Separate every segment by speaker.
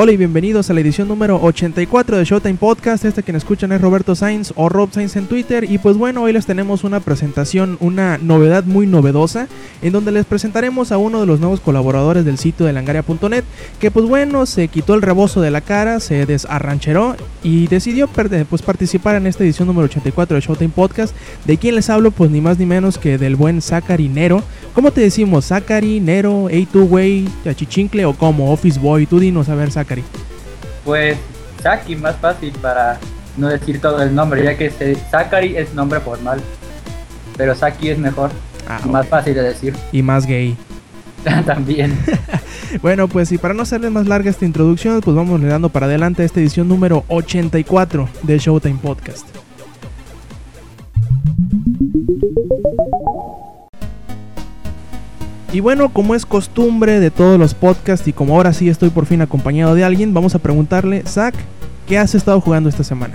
Speaker 1: Hola y bienvenidos a la edición número 84 de Showtime Podcast. Este quien escuchan es Roberto Sainz o Rob Sainz en Twitter. Y pues bueno, hoy les tenemos una presentación, una novedad muy novedosa, en donde les presentaremos a uno de los nuevos colaboradores del sitio de langaria.net, que pues bueno, se quitó el rebozo de la cara, se desarrancheró y decidió pues, participar en esta edición número 84 de Showtime Podcast. ¿De quién les hablo? Pues ni más ni menos que del buen Zachary Nero. ¿Cómo te decimos? Zachary, Nero, A2Way, Chachichincle o como Office Boy? Tú dinos a ver,
Speaker 2: Pues Saki, más fácil para no decir todo el nombre, ya que Zachary es nombre formal. Pero Saki es mejor,
Speaker 1: Ah,
Speaker 2: más fácil de decir.
Speaker 1: Y más gay.
Speaker 2: También.
Speaker 1: Bueno, pues y para no hacerles más larga esta introducción, pues vamos le dando para adelante a esta edición número 84 de Showtime Podcast. Y bueno, como es costumbre de todos los podcasts y como ahora sí estoy por fin acompañado de alguien, vamos a preguntarle, Zach, ¿qué has estado jugando esta semana?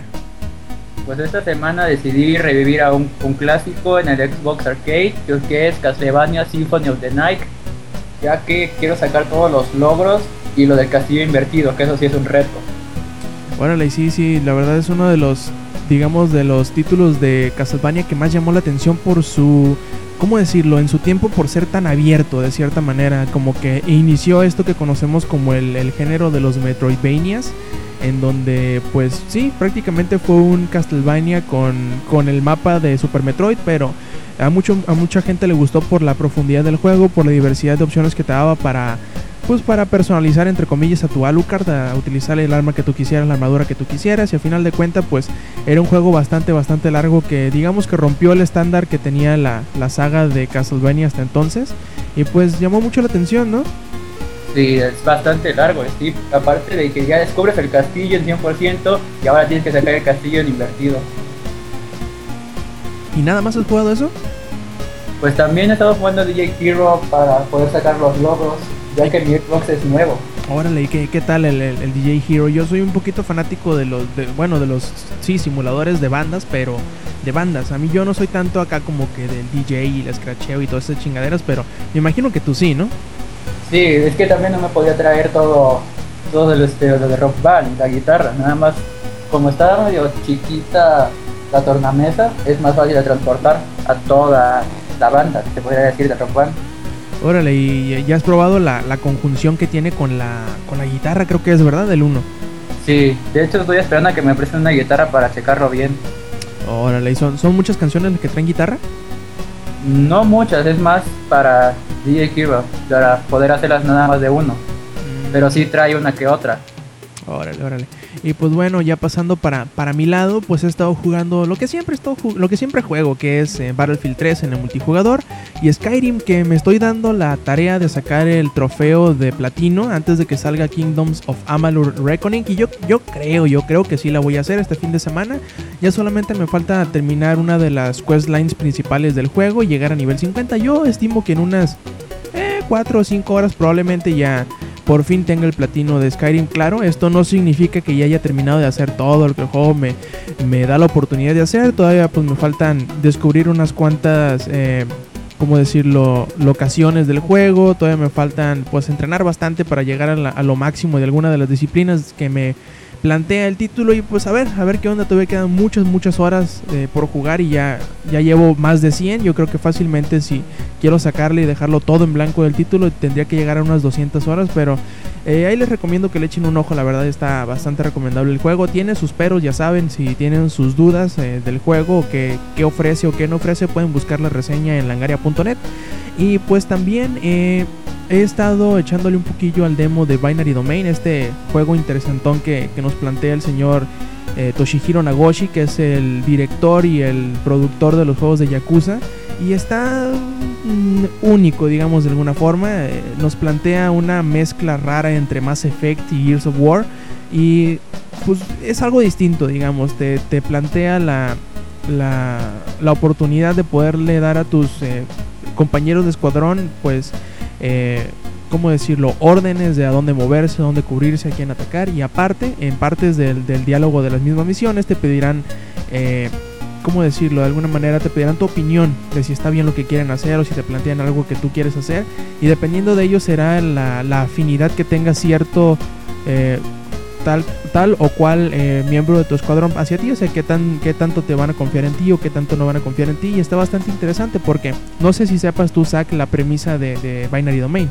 Speaker 2: Pues esta semana decidí revivir a un, un clásico en el Xbox Arcade, que- que es Castlevania Symphony of the Night, ya que quiero sacar todos los logros y lo del castillo invertido, que eso sí es un reto.
Speaker 1: Órale, sí, sí, la verdad es uno de los, digamos, de los títulos de Castlevania que más llamó la atención por su, ¿cómo decirlo? En su tiempo por ser tan abierto, de cierta manera, como que inició esto que conocemos como el, el género de los Metroidvanias, en donde, pues sí, prácticamente fue un Castlevania con, con el mapa de Super Metroid, pero a, mucho, a mucha gente le gustó por la profundidad del juego, por la diversidad de opciones que te daba para pues para personalizar entre comillas a tu Alucard, a utilizar el arma que tú quisieras, la armadura que tú quisieras y al final de cuentas pues era un juego bastante bastante largo que digamos que rompió el estándar que tenía la, la saga de Castlevania hasta entonces y pues llamó mucho la atención, ¿no?
Speaker 2: Sí, es bastante largo, Steve. Aparte de que ya descubres el castillo en 100% y ahora tienes que sacar el castillo en invertido.
Speaker 1: ¿Y nada más has jugado eso?
Speaker 2: Pues también he estado jugando DJ Hero para poder sacar los logros, ya que mi Xbox es nuevo.
Speaker 1: Órale, ¿y qué, qué tal el, el- el DJ Hero? Yo soy un poquito fanático de los, de- bueno, de los, sí, simuladores de bandas, pero de bandas. A mí yo no soy tanto acá como que del DJ y el scratcheo y todas esas chingaderas, pero me imagino que tú sí, ¿no?
Speaker 2: Sí, es que también no me podía traer todo, todo el este, de rock band, la guitarra, nada más. Como está medio chiquita la tornamesa, es más fácil de transportar a toda la banda, se podría decir, de rock band.
Speaker 1: Órale, y ya has probado la, la conjunción que tiene con la, con la guitarra, creo que es verdad, del 1.
Speaker 2: Sí, de hecho estoy esperando a que me presten una guitarra para checarlo bien.
Speaker 1: Órale, ¿y son, son muchas canciones las que traen guitarra?
Speaker 2: No muchas, es más para DJ Hero, para poder hacerlas nada más de uno. Pero sí trae una que otra.
Speaker 1: Órale, órale. Y pues bueno, ya pasando para, para mi lado, pues he estado jugando lo que siempre lo que siempre juego, que es eh, Battlefield 3 en el multijugador y Skyrim, que me estoy dando la tarea de sacar el trofeo de platino antes de que salga Kingdoms of Amalur Reckoning. Y yo, yo creo, yo creo que sí la voy a hacer este fin de semana. Ya solamente me falta terminar una de las quest lines principales del juego y llegar a nivel 50. Yo estimo que en unas 4 o 5 horas probablemente ya por fin tenga el platino de Skyrim. Claro, esto no significa que ya haya terminado de hacer todo lo que el juego me, me da la oportunidad de hacer. Todavía pues me faltan descubrir unas cuantas, eh, ¿cómo decirlo?, locaciones del juego. Todavía me faltan pues entrenar bastante para llegar a, la- a lo máximo de alguna de las disciplinas que me plantea el título y pues a ver, a ver qué onda, todavía quedan muchas, muchas horas eh, por jugar y ya, ya llevo más de 100, yo creo que fácilmente si quiero sacarle y dejarlo todo en blanco del título tendría que llegar a unas 200 horas, pero eh, ahí les recomiendo que le echen un ojo, la verdad está bastante recomendable el juego, tiene sus peros, ya saben, si tienen sus dudas eh, del juego, que, qué ofrece o qué no ofrece, pueden buscar la reseña en langaria.net y pues también... he estado echándole un poquillo al demo de Binary Domain, este juego interesantón que, que nos plantea el señor eh, Toshihiro Nagoshi, que es el director y el productor de los juegos de Yakuza. Y está mm, único, digamos, de alguna forma. Eh, nos plantea una mezcla rara entre Mass Effect y Gears of War. Y pues es algo distinto, digamos. Te, te plantea la, la, la oportunidad de poderle dar a tus eh, compañeros de escuadrón, pues, eh, ¿cómo decirlo? Órdenes de a dónde moverse, a dónde cubrirse, a quién atacar. Y aparte, en partes del, diálogo de las mismas misiones, te pedirán, eh, ¿cómo decirlo? De alguna manera te pedirán tu opinión de si está bien lo que quieren hacer o si te plantean algo que tú quieres hacer. Y dependiendo de ello será la, la afinidad que tenga cierto... Eh, tal, tal o cual eh, miembro de tu escuadrón hacia ti, o sea, qué, tan, qué tanto te van a confiar en ti o qué tanto no van a confiar en ti. Y está bastante interesante porque no sé si sepas tú, Zach, la premisa de, de Binary Domain.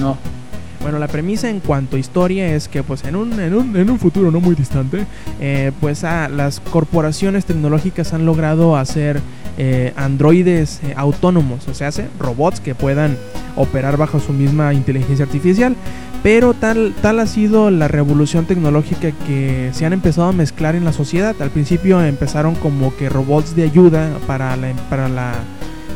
Speaker 2: No.
Speaker 1: Bueno, la premisa en cuanto a historia es que pues en un, en un, en un futuro no muy distante, eh, pues ah, las corporaciones tecnológicas han logrado hacer eh, androides eh, autónomos, o sea, hace robots que puedan operar bajo su misma inteligencia artificial. Pero tal, tal ha sido la revolución tecnológica que se han empezado a mezclar en la sociedad. Al principio empezaron como que robots de ayuda para la, para la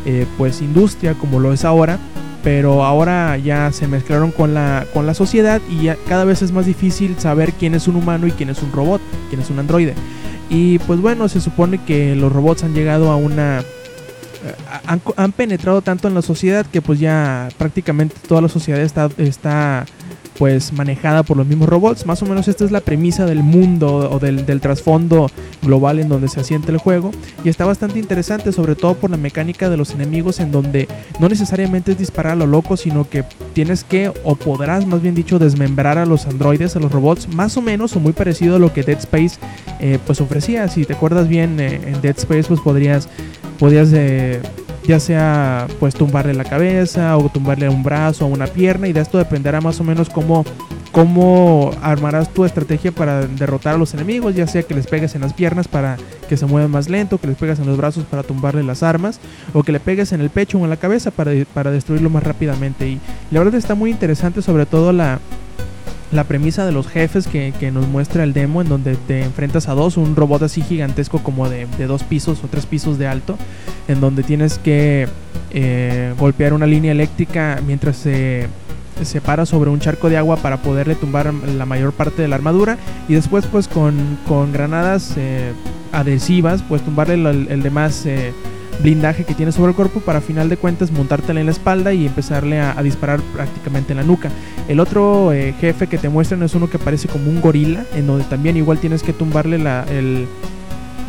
Speaker 1: eh, pues industria como lo es ahora pero ahora ya se mezclaron con la, con la sociedad y ya cada vez es más difícil saber quién es un humano y quién es un robot, quién es un androide. Y pues bueno, se supone que los robots han llegado a una... eh, Han, han penetrado tanto en la sociedad que pues ya prácticamente toda la sociedad está, está pues manejada por los mismos robots. Más o menos esta es la premisa del mundo o del, trasfondo global en donde se asienta el juego. Y está bastante interesante, sobre todo por la mecánica de los enemigos, en donde no necesariamente es disparar a lo loco, sino que tienes que, o podrás más bien dicho, desmembrar a los androides, a los robots, más o menos o muy parecido a lo que Dead Space eh, pues ofrecía. Si te acuerdas bien, eh, en Dead Space pues podrías, podrías eh, ya sea pues tumbarle la cabeza o tumbarle un brazo o una pierna y de esto dependerá más o menos cómo, cómo armarás tu estrategia para derrotar a los enemigos, ya sea que les pegues en las piernas para que se muevan más lento, que les pegues en los brazos para tumbarle las armas o que le pegues en el pecho o en la cabeza para, para destruirlo más rápidamente. Y la verdad está muy interesante sobre todo la, la premisa de los jefes que, que nos muestra el demo en donde te enfrentas a dos, un robot así gigantesco como de, de dos pisos o tres pisos de alto, en donde tienes que eh, golpear una línea eléctrica mientras se, se para sobre un charco de agua para poderle tumbar la mayor parte de la armadura y después pues con, con granadas eh, adhesivas pues tumbarle el, el demás eh, blindaje que tiene sobre el cuerpo para final de cuentas montártela en la espalda y empezarle a, disparar prácticamente en la nuca. El otro jefe que te muestran es uno que parece como un gorila, en donde también igual tienes que tumbarle la, el,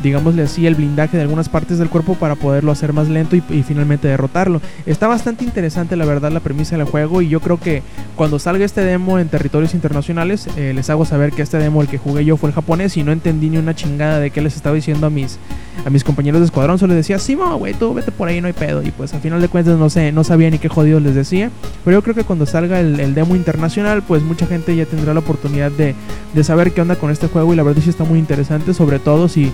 Speaker 1: digámosle así, el blindaje de algunas partes del cuerpo para poderlo hacer más lento y, finalmente derrotarlo. Está bastante interesante la verdad la premisa del juego y yo creo que cuando salga este demo en territorios internacionales eh, les hago saber que este demo el que jugué yo fue el japonés y no entendí ni una chingada de qué les estaba diciendo a mis a mis compañeros de escuadrón, solo les decía, sí, no, güey, tú vete por ahí, no hay pedo. Y pues al final de cuentas no sé, no sabía ni qué jodidos les decía. Pero yo creo que cuando salga el, el demo internacional, pues mucha gente ya tendrá la oportunidad de, de saber qué onda con este juego. Y la verdad sí está muy interesante, sobre todo si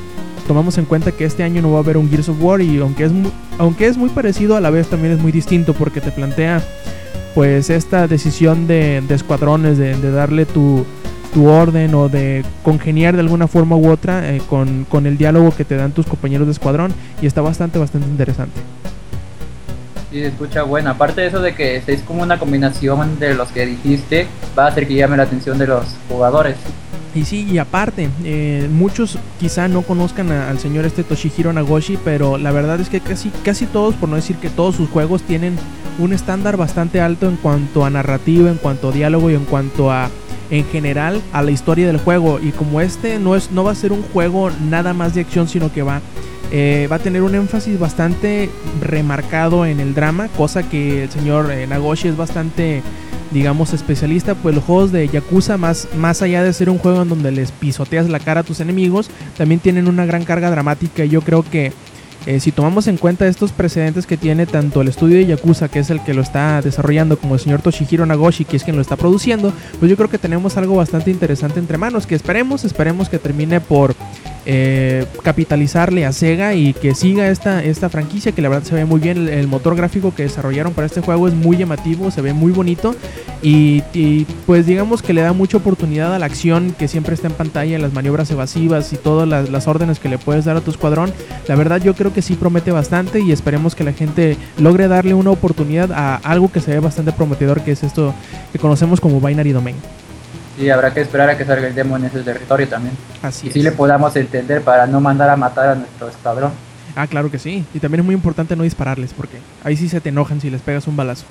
Speaker 1: tomamos en cuenta que este año no va a haber un Gears of War y aunque es muy, aunque es muy parecido a la vez también es muy distinto porque te plantea pues esta decisión de, de escuadrones de, de, darle tu, tu orden o de congeniar de alguna forma u otra eh, con, con el diálogo que te dan tus compañeros de escuadrón y está bastante bastante interesante.
Speaker 2: Sí, se escucha bueno. Aparte de eso de que es como una combinación de los que dijiste, va a hacer que llame la atención de los jugadores.
Speaker 1: Y sí, y aparte, eh, muchos quizá no conozcan a, al señor este Toshihiro Nagoshi, pero la verdad es que casi, casi todos, por no decir que todos sus juegos tienen un estándar bastante alto en cuanto a narrativa, en cuanto a diálogo y en cuanto a en general a la historia del juego. Y como este no es no va a ser un juego nada más de acción sino que va eh, va a tener un énfasis bastante remarcado en el drama cosa que el señor eh, Nagoshi es bastante digamos especialista pues los juegos de Yakuza más más allá de ser un juego en donde les pisoteas la cara a tus enemigos también tienen una gran carga dramática. Y yo creo que eh, si tomamos en cuenta estos precedentes que tiene tanto el estudio de Yakuza, que es el que lo está desarrollando, como el señor Toshihiro Nagoshi, que es quien lo está produciendo, pues yo creo que tenemos algo bastante interesante entre manos, que esperemos, esperemos que termine por eh, capitalizarle a Sega y que siga esta, esta franquicia, que la verdad se ve muy bien, el, motor gráfico que desarrollaron para este juego es muy llamativo, se ve muy bonito y, y, pues digamos que le da mucha oportunidad a la acción que siempre está en pantalla, las maniobras evasivas y todas las, las órdenes que le puedes dar a tu escuadrón. La verdad yo creo que sí promete bastante y esperemos que la gente logre darle una oportunidad a algo que se ve bastante prometedor, que es esto que conocemos como Binary Domain.
Speaker 2: Y habrá que esperar a que salga el demo en ese territorio también.
Speaker 1: Así
Speaker 2: y
Speaker 1: es.
Speaker 2: si le podamos entender para no mandar a matar a nuestro escuadrón.
Speaker 1: Ah, claro que sí. Y también es muy importante no dispararles, porque ahí sí se te enojan si les pegas un balazo.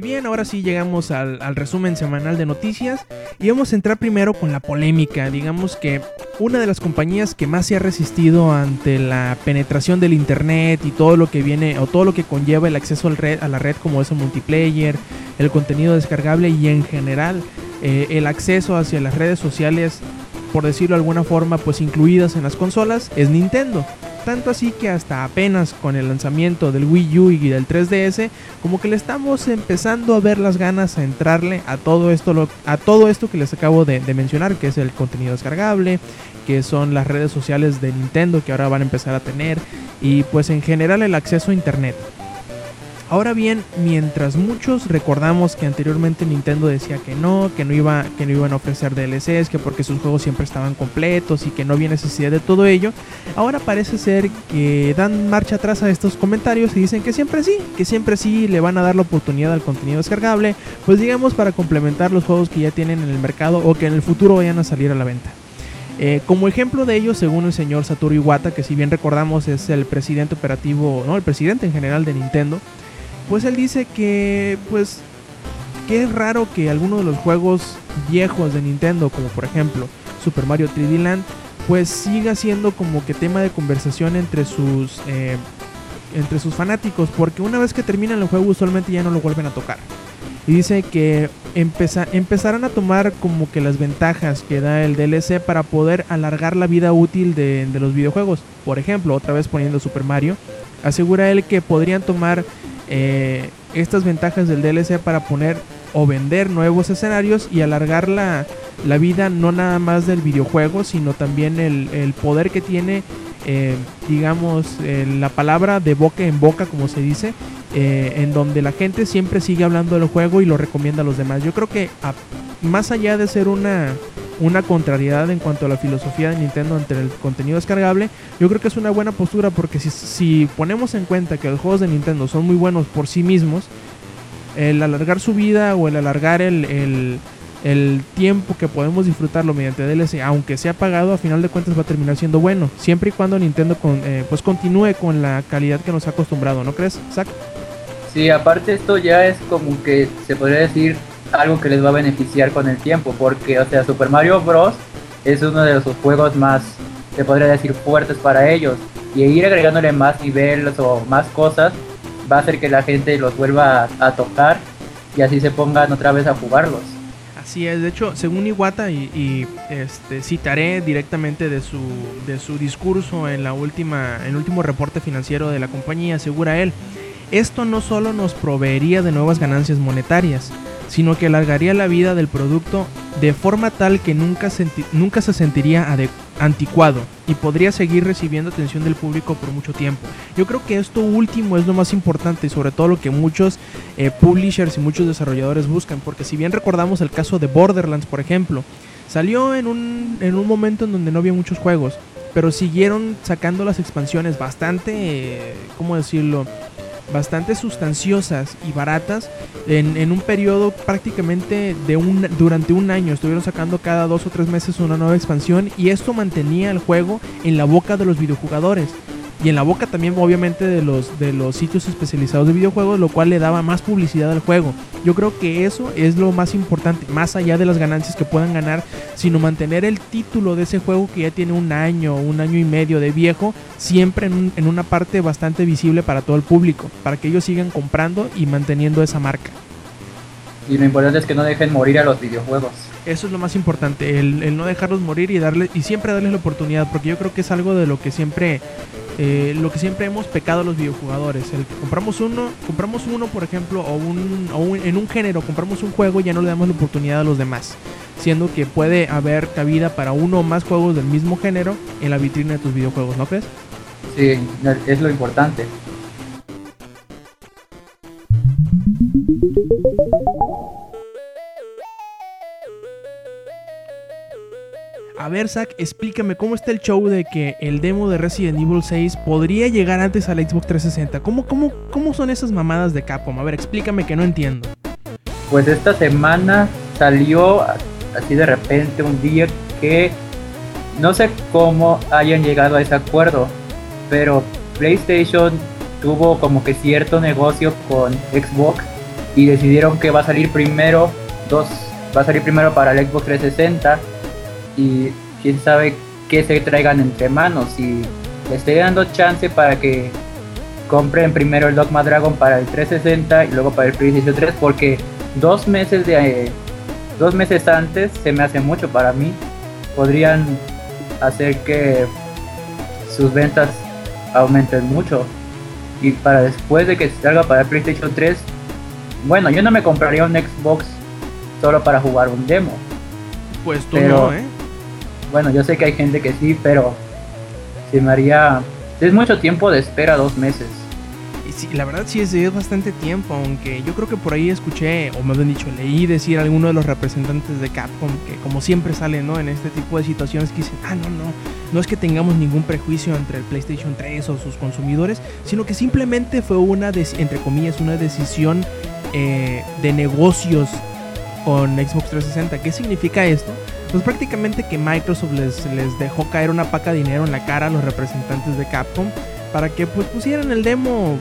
Speaker 1: Bien, ahora sí llegamos al, al, resumen semanal de noticias y vamos a entrar primero con la polémica. Digamos que una de las compañías que más se ha resistido ante la penetración del Internet y todo lo que viene o todo lo que conlleva el acceso al red, a la red como es el multiplayer, el contenido descargable y en general eh, el acceso hacia las redes sociales, por decirlo de alguna forma, pues incluidas en las consolas, es Nintendo. Tanto así que hasta apenas con el lanzamiento del Wii U y del 3DS, como que le estamos empezando a ver las ganas a entrarle a todo esto, a todo esto que les acabo de, de mencionar, que es el contenido descargable, que son las redes sociales de Nintendo que ahora van a empezar a tener, y pues en general el acceso a Internet. Ahora bien, mientras muchos recordamos que anteriormente Nintendo decía que no, que no iba, que no iban a ofrecer DLCs, que porque sus juegos siempre estaban completos y que no había necesidad de todo ello, ahora parece ser que dan marcha atrás a estos comentarios y dicen que siempre sí, que siempre sí le van a dar la oportunidad al contenido descargable, pues digamos para complementar los juegos que ya tienen en el mercado o que en el futuro vayan a salir a la venta. Eh, como ejemplo de ello, según el señor Satoru Iwata, que si bien recordamos es el presidente operativo, no, el presidente en general de Nintendo, pues él dice que pues que es raro que algunos de los juegos viejos de Nintendo, como por ejemplo Super Mario 3D Land, pues siga siendo como que tema de conversación entre sus eh, entre sus fanáticos, porque una vez que terminan el juego usualmente ya no lo vuelven a tocar. Y dice que empezarán a tomar como que las ventajas que da el DLC para poder alargar la vida útil de los videojuegos. Por ejemplo, otra vez poniendo Super Mario, asegura él que podrían tomar eh, estas ventajas del DLC para poner o vender nuevos escenarios y alargar la, la vida no nada más del videojuego, sino también el, el poder que tiene, eh, digamos, eh, la palabra de boca en boca, como se dice, eh, en donde la gente siempre sigue hablando del juego y lo recomienda a los demás. Yo creo que más allá de ser una una contrariedad en cuanto a la filosofía de Nintendo ante el contenido descargable, yo creo que es una buena postura porque si, si ponemos en cuenta que los juegos de Nintendo son muy buenos por sí mismos, el alargar su vida o el alargar el, el, el, tiempo que podemos disfrutarlo mediante DLC, aunque sea pagado, a final de cuentas va a terminar siendo bueno, siempre y cuando Nintendo con, eh, pues continúe con la calidad que nos ha acostumbrado, ¿no crees, Zach?
Speaker 2: Sí, aparte esto ya es como que se podría decir algo que les va a beneficiar con el tiempo, porque, o sea, Super Mario Bros. es uno de los juegos más, se podría decir, fuertes para ellos. Y ir agregándole más niveles o más cosas va a hacer que la gente los vuelva a, a tocar y así se pongan otra vez a jugarlos.
Speaker 1: Así es, de hecho, según Iwata, y, y, este, citaré directamente de su, de su discurso en, la última, en el último reporte financiero de la compañía, asegura él, esto no solo nos proveería de nuevas ganancias monetarias, sino que alargaría la vida del producto de forma tal que nunca, nunca se sentiría anticuado y podría seguir recibiendo atención del público por mucho tiempo. Yo creo que esto último es lo más importante y sobre todo lo que muchos eh, publishers y muchos desarrolladores buscan, porque si bien recordamos el caso de Borderlands, por ejemplo, salió en un, en un momento en donde no había muchos juegos, pero siguieron sacando las expansiones bastante, eh, ¿cómo decirlo? Bastante sustanciosas y baratas en, en, un periodo prácticamente de un durante un año. Estuvieron sacando cada dos o tres meses una nueva expansión y esto mantenía el juego en la boca de los videojugadores y en la boca también obviamente de los de los sitios especializados de videojuegos lo cual le daba más publicidad al juego. Yo creo que eso es lo más importante más allá de las ganancias que puedan ganar sino mantener el título de ese juego que ya tiene un año un año y medio de viejo siempre en, un, en una parte bastante visible para todo el público para que ellos sigan comprando y manteniendo esa marca.
Speaker 2: Y lo importante es que no dejen morir a los videojuegos
Speaker 1: eso es lo más importante, el, el, no dejarlos morir y darle y siempre darles la oportunidad, porque yo creo que es algo de lo que siempre eh, lo que siempre hemos pecado los videojugadores. El que compramos uno, compramos uno, por ejemplo, o, un, o un, en un género, compramos un juego y ya no le damos la oportunidad a los demás. Siendo que puede haber cabida para uno o más juegos del mismo género en la vitrina de tus videojuegos, ¿no crees?
Speaker 2: Sí, es lo importante.
Speaker 1: Ver, explícame cómo está el show de que el demo de Resident Evil 6 podría llegar antes a la Xbox 360. ¿Cómo, cómo, cómo son esas mamadas de Capcom? A ver, explícame que no entiendo.
Speaker 2: Pues esta semana salió así de repente un día que no sé cómo hayan llegado a ese acuerdo, pero PlayStation tuvo como que cierto negocio con Xbox y decidieron que va a salir primero dos va a salir primero para el Xbox 360 y quién sabe qué se traigan entre manos. Y le estoy dando chance para que compren primero el Dogma Dragon para el 360 y luego para el PlayStation 3 porque dos meses de dos meses antes se me hace mucho para mí. Podrían hacer que sus ventas aumenten mucho. Y para después de que salga para el PlayStation 3 bueno yo no me compraría un Xbox solo para jugar un demo.
Speaker 1: Pues tú
Speaker 2: Pero-
Speaker 1: no, ¿eh?
Speaker 2: Bueno yo sé que hay gente que sí pero se me haría es mucho tiempo de espera dos meses
Speaker 1: sí, la verdad sí es, bastante tiempo, aunque yo creo que por ahí escuché, o más bien dicho, leí decir a alguno de los representantes de Capcom que como siempre sale, ¿no? En este tipo de situaciones que dicen, ah, no, no, no es que tengamos ningún prejuicio entre el PlayStation 3 o sus consumidores, sino que simplemente fue una, entre comillas, una decisión eh, de negocios con Xbox 360. ¿Qué significa esto? Pues prácticamente que Microsoft les, les dejó caer una paca de dinero en la cara a los representantes de Capcom para que pues pusieran el demo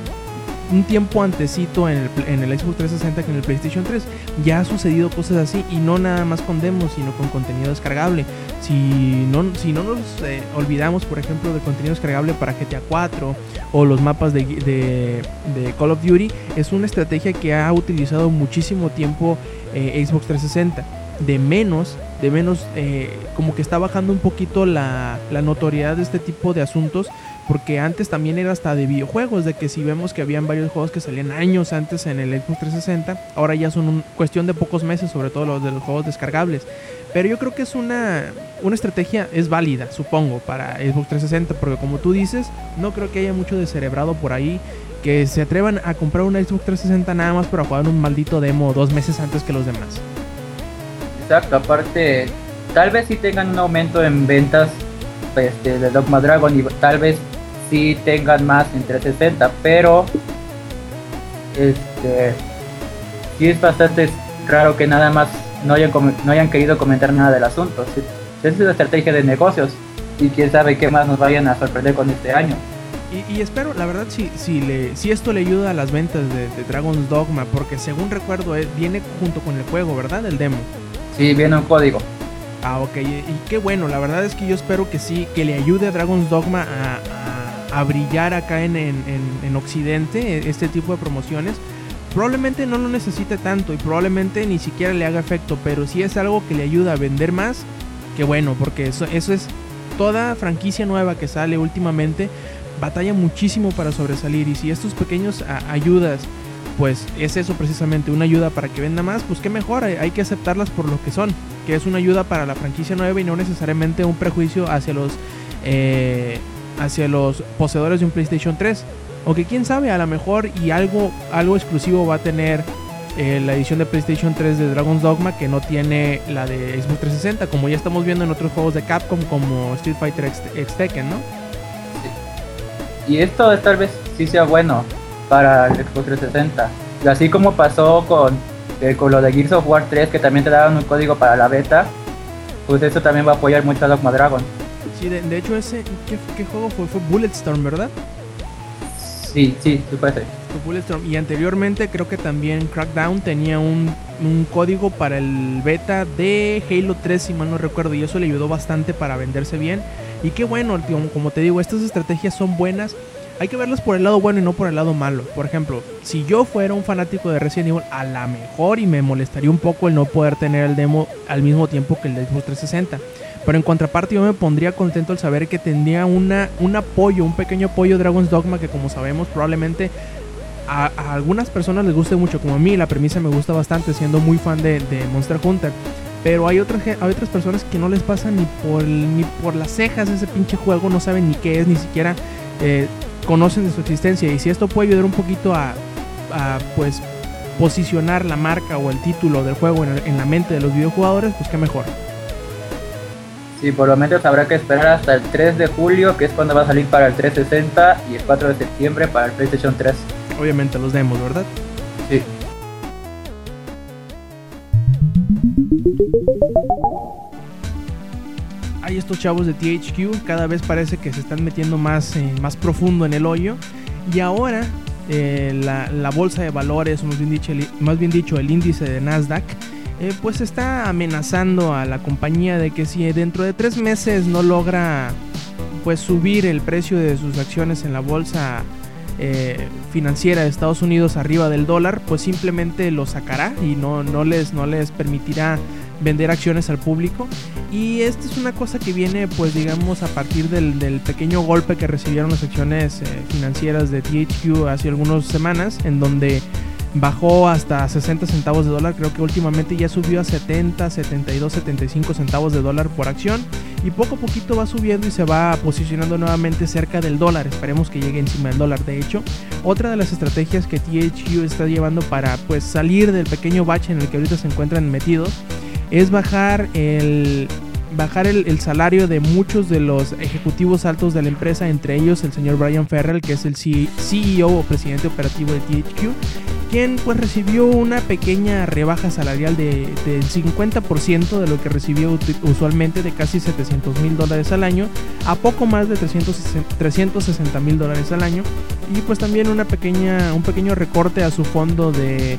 Speaker 1: un tiempo antecito en el, en el Xbox 360 que en el PlayStation 3. Ya ha sucedido cosas así y no nada más con demos, sino con contenido descargable. Si no, si no nos eh, olvidamos, por ejemplo, del contenido descargable para GTA 4 o los mapas de, de- de Call of Duty, es una estrategia que ha utilizado muchísimo tiempo eh, Xbox 360. De menos, de menos, eh, como que está bajando un poquito la, la notoriedad de este tipo de asuntos porque antes también era hasta de videojuegos, de que si vemos que habían varios juegos que salían años antes en el Xbox 360, ahora ya son un, cuestión de pocos meses, sobre todo los de los juegos descargables. Pero yo creo que es una, una estrategia, es válida, supongo, para Xbox 360, porque como tú dices, no creo que haya mucho descerebrado por ahí que se atrevan a comprar una Xbox 360 nada más para jugar un maldito demo dos meses antes que los demás.
Speaker 2: Exacto, aparte, tal vez sí tengan un aumento en ventas este, de Dogma Dragon y tal vez sí tengan más en 360, pero este sí es bastante raro que nada más no hayan, no hayan querido comentar nada del asunto. Sí, Es una estrategia de negocios y quién sabe qué más nos vayan a sorprender con este año.
Speaker 1: Y, espero, la verdad, si, si, le, si esto le ayuda a las ventas de, de Dragon's Dogma, porque según recuerdo, eh, viene junto con el juego, ¿verdad? El demo.
Speaker 2: Sí, viene un código.
Speaker 1: Ah, ok. Y, qué bueno, la verdad es que yo espero que sí, que le ayude a Dragon's Dogma a, a- a brillar acá en, en, en- en Occidente, eh, este tipo de promociones. Probablemente no lo necesite tanto y probablemente ni siquiera le haga efecto, pero si es algo que le ayuda a vender más, qué bueno, porque eso, eso es toda franquicia nueva que sale últimamente, batalla muchísimo para sobresalir y si estos pequeños a- ayudas pues es eso precisamente, una ayuda para que venda más, pues qué mejor, hay, que aceptarlas por lo que son, que es una ayuda para la franquicia nueva y no necesariamente un prejuicio hacia los eh, hacia los poseedores de un PlayStation 3. O que quién sabe, a lo mejor y algo, algo exclusivo va a tener eh, la edición de PlayStation 3 de Dragon's Dogma que no tiene la de Xbox 360, como ya estamos viendo en otros juegos de Capcom como Street Fighter X, X Tekken, ¿no?
Speaker 2: Y esto tal vez sí sea bueno para el Xbox 360. Y así como pasó con, eh, con lo de Gears of War 3, que también te daban un código para la beta, pues esto también va a apoyar mucho a Dogma Dragon.
Speaker 1: Sí, de, de hecho ese, ¿qué, qué juego fue? Fue Bulletstorm, ¿verdad?
Speaker 2: Sí, sí, sí puede ser.
Speaker 1: Fue Bulletstorm. Y anteriormente creo que también Crackdown tenía un, un código para el beta de Halo 3, si mal no recuerdo, y eso le ayudó bastante para venderse bien. Y qué bueno, como te digo, estas estrategias son buenas. Hay que verlas por el lado bueno y no por el lado malo. Por ejemplo, si yo fuera un fanático de Resident Evil, a la mejor y me molestaría un poco el no poder tener el demo al mismo tiempo que el de Xbox 360. Pero en contraparte yo me pondría contento al saber que tendría una, un apoyo, un pequeño apoyo Dragon's Dogma que como sabemos probablemente a, algunas personas les guste mucho, como a mí la premisa me gusta bastante siendo muy fan de, Monster Hunter. Pero hay otras, hay otras personas que no les pasa ni por, ni por las cejas ese pinche juego, no saben ni qué es, ni siquiera eh, conocen de su existencia. Y si esto puede ayudar un poquito a, a, pues posicionar la marca o el título del juego en, el- en la mente de los videojugadores, pues qué mejor.
Speaker 2: Sí, por lo menos habrá que esperar hasta el 3 de julio, que es cuando va a salir para el 360, y el 4 de septiembre para el PlayStation 3.
Speaker 1: Obviamente los demos, ¿verdad?
Speaker 2: Sí.
Speaker 1: Hay estos chavos de THQ, cada vez parece que se están metiendo más, eh, más profundo en el hoyo. Y ahora eh, la, bolsa de valores, más bien dicho, el, más bien dicho el índice de Nasdaq, eh, pues está amenazando a la compañía de que si dentro de tres meses no logra pues subir el precio de sus acciones en la bolsa financiera de Estados Unidos arriba del dólar, pues simplemente lo sacará y no, no, les, no les permitirá vender acciones al público. Y esta es una cosa que viene, pues digamos, a partir del, del pequeño golpe que recibieron las acciones eh, financieras de THQ hace algunas semanas, en donde bajó hasta 60 centavos de dólar, creo que últimamente ya subió a 70, 72, 75 centavos de dólar por acción y poco a poquito va subiendo y se va posicionando nuevamente cerca del dólar, esperemos que llegue encima del dólar de hecho. Otra de las estrategias que THQ está llevando para pues salir del pequeño bache en el que ahorita se encuentran metidos es bajar el bajar el, el, salario de muchos de los ejecutivos altos de la empresa, entre ellos el señor Brian Ferrell, que es el CEO o presidente operativo de THQ, quien pues recibió una pequeña rebaja salarial de, del 50% de lo que recibió usualmente de casi 700 mil dólares al año a poco más de 360 mil dólares al año. Y pues también una pequeña, un pequeño recorte a su fondo de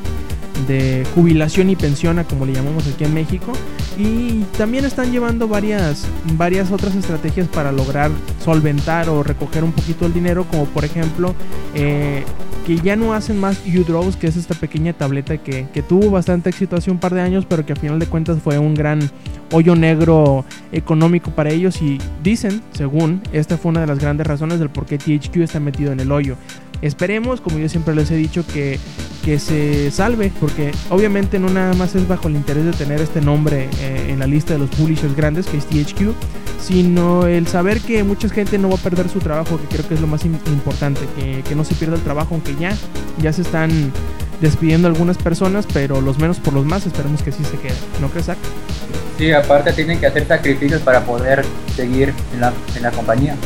Speaker 1: de jubilación y pensión, a como le llamamos aquí en México. Y también están llevando varias, varias otras estrategias para lograr solventar o recoger un poquito el dinero, como por ejemplo eh, que ya no hacen más U-Draws, que es esta pequeña tableta que, que, tuvo bastante éxito hace un par de años, pero que a final de cuentas fue un gran hoyo negro económico para ellos. Y dicen, según, esta fue una de las grandes razones del por qué THQ está metido en el hoyo. Esperemos, como yo siempre les he dicho, que, que se salve, porque obviamente no nada más es bajo el interés de tener este nombre eh, en la lista de los publishers grandes, que es THQ, sino el saber que mucha gente no va a perder su trabajo, que creo que es lo más importante, que, que no se pierda el trabajo, aunque ya, ya se están despidiendo algunas personas, pero los menos por los más, esperemos que sí se quede, ¿no crees, Zach?
Speaker 2: Sí, aparte tienen que hacer sacrificios para poder seguir en la, en la compañía.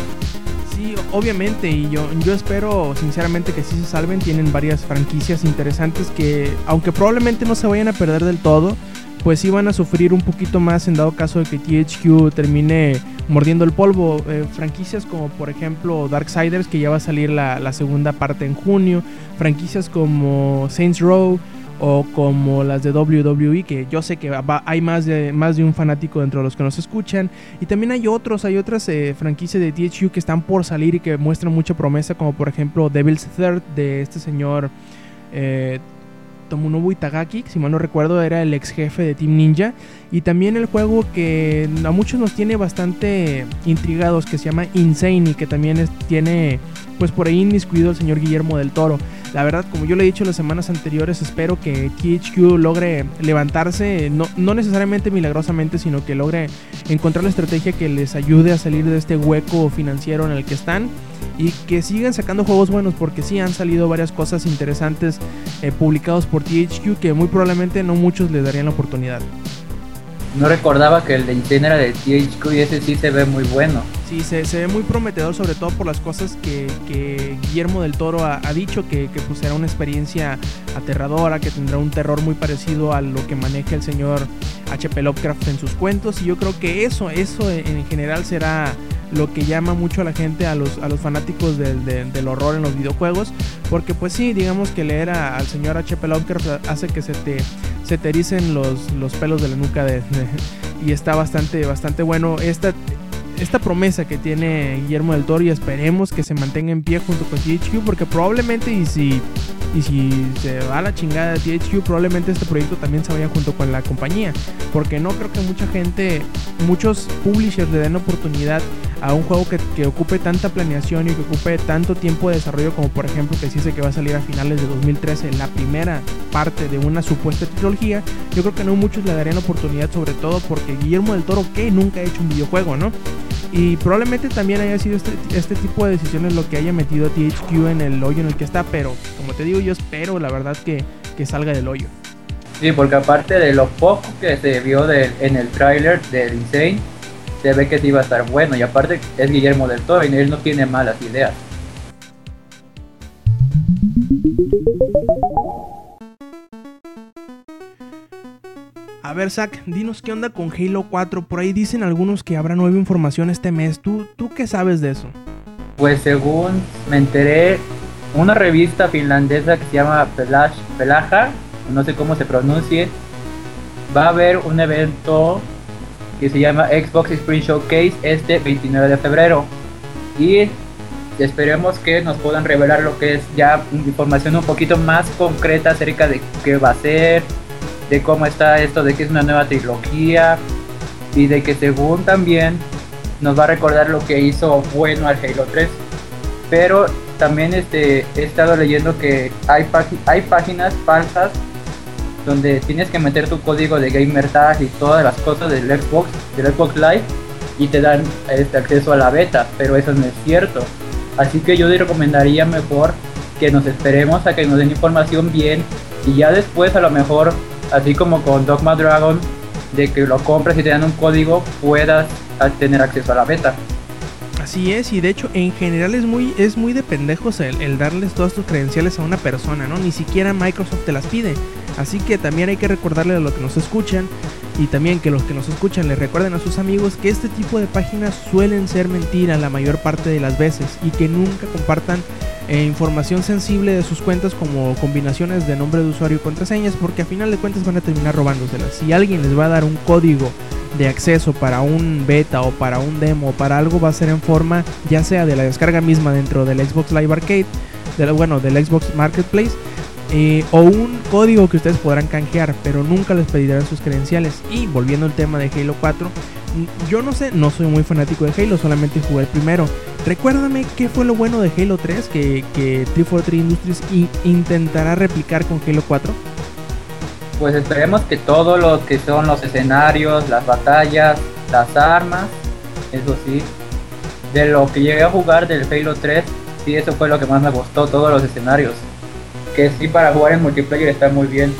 Speaker 1: Obviamente, y yo, yo espero sinceramente que sí se salven. Tienen varias franquicias interesantes que, aunque probablemente no se vayan a perder del todo, pues sí van a sufrir un poquito más en dado caso de que THQ termine mordiendo el polvo. Eh, franquicias como por ejemplo Darksiders, que ya va a salir la segunda parte en junio. Franquicias como Saints Row o como las de WWE, que yo sé que hay más de, más de un fanático dentro de los que nos escuchan. Y también hay otros, hay otras eh, franquicias de THQ que están por salir y que muestran mucha promesa, como por ejemplo Devil's Third de este señor eh, Tomonobu Itagaki, si mal no recuerdo, era el ex jefe de Team Ninja. Y también el juego que a muchos nos tiene bastante intrigados, que se llama Insane y que también tiene pues por ahí inmiscuido el señor Guillermo del Toro. La verdad, como yo le he dicho las semanas anteriores, espero que THQ logre levantarse, no, no necesariamente milagrosamente, sino que logre encontrar la estrategia que les ayude a salir de este hueco financiero en el que están y que sigan sacando juegos buenos porque sí han salido varias cosas interesantes eh, publicados por THQ que muy probablemente no muchos les darían la oportunidad.
Speaker 2: No recordaba que el de Insane de THQ y ese sí se ve muy bueno.
Speaker 1: Sí, se, se ve muy prometedor, sobre todo por las cosas que, que Guillermo del Toro ha, dicho, que, que pues será una experiencia aterradora, que tendrá un terror muy parecido a lo que maneja el señor H.P. Lovecraft en sus cuentos. Y yo creo que eso, eso en general será lo que llama mucho a la gente, a los, a los fanáticos del, del, horror en los videojuegos. Porque pues sí, digamos que leer al señor H.P. Lovecraft hace que se te, se te ericen los, los pelos de la nuca de, de, y está bastante, bastante bueno. Esta, esta promesa que tiene Guillermo del Toro y esperemos que se mantenga en pie junto con THQ porque probablemente y si y si se va a la chingada THQ probablemente este proyecto también se vaya junto con la compañía porque no creo que mucha gente muchos publishers le den oportunidad a un juego que, que, ocupe tanta planeación y que ocupe tanto tiempo de desarrollo como por ejemplo que se dice que va a salir a finales de 2013 la primera parte de una supuesta trilogía yo creo que no muchos le darían oportunidad sobre todo porque Guillermo del Toro que nunca ha hecho un videojuego no y probablemente también haya sido este, este, tipo de decisiones lo que haya metido a THQ en el hoyo en el que está, pero como te digo, yo espero la verdad que, que salga del hoyo.
Speaker 2: Sí, porque aparte de lo poco que se vio de, en el tráiler de Insane, se ve que sí iba a estar bueno. Y aparte es Guillermo del Toro y él no tiene malas ideas.
Speaker 1: A ver, Zach, dinos qué onda con Halo 4. Por ahí dicen algunos que habrá nueva información este mes. ¿Tú, tú qué sabes de eso?
Speaker 2: Pues según me enteré, una revista finlandesa que se llama Pelash, Pelaja, no sé cómo se pronuncie, va a haber un evento que se llama Xbox Spring Showcase este 29 de febrero. Y esperemos que nos puedan revelar lo que es ya información un poquito más concreta acerca de qué va a ser, de cómo está esto, de que es una nueva trilogía y de que según también nos va a recordar lo que hizo bueno al Halo 3. Pero también este, he estado leyendo que hay, hay páginas falsas donde tienes que meter tu código de gamer tag y todas las cosas del Xbox, del Xbox Live y te dan este acceso a la beta, pero eso no es cierto. Así que yo te recomendaría mejor que nos esperemos a que nos den información bien y ya después a lo mejor, así como con Dogma Dragon, de que lo compres y te dan un código, puedas tener acceso a la beta.
Speaker 1: Así es, y de hecho en general es muy, es muy de pendejos el, el darles todas tus credenciales a una persona, ¿no? Ni siquiera Microsoft te las pide. Así que también hay que recordarle a los que nos escuchan y también que los que nos escuchan les recuerden a sus amigos que este tipo de páginas suelen ser mentira la mayor parte de las veces y que nunca compartan eh, información sensible de sus cuentas como combinaciones de nombre de usuario y contraseñas porque a final de cuentas van a terminar robándoselas. Si alguien les va a dar un código de acceso para un beta o para un demo o para algo va a ser en forma ya sea de la descarga misma dentro del Xbox Live Arcade, de bueno, del Xbox Marketplace eh, o un código que ustedes podrán canjear, pero nunca les pedirán sus credenciales. Y volviendo al tema de Halo 4, mm, yo no sé, no soy muy fanático de Halo, solamente jugué el primero. Recuérdame qué fue lo bueno de Halo 3 que, que 343 Industries intentará replicar con Halo 4.
Speaker 2: Pues esperemos que todo lo que son los escenarios, las batallas, las armas, eso sí, de lo que llegué a jugar del Halo 3, sí, eso fue lo que más me gustó, todos los escenarios que sí para jugar en multiplayer está muy bien.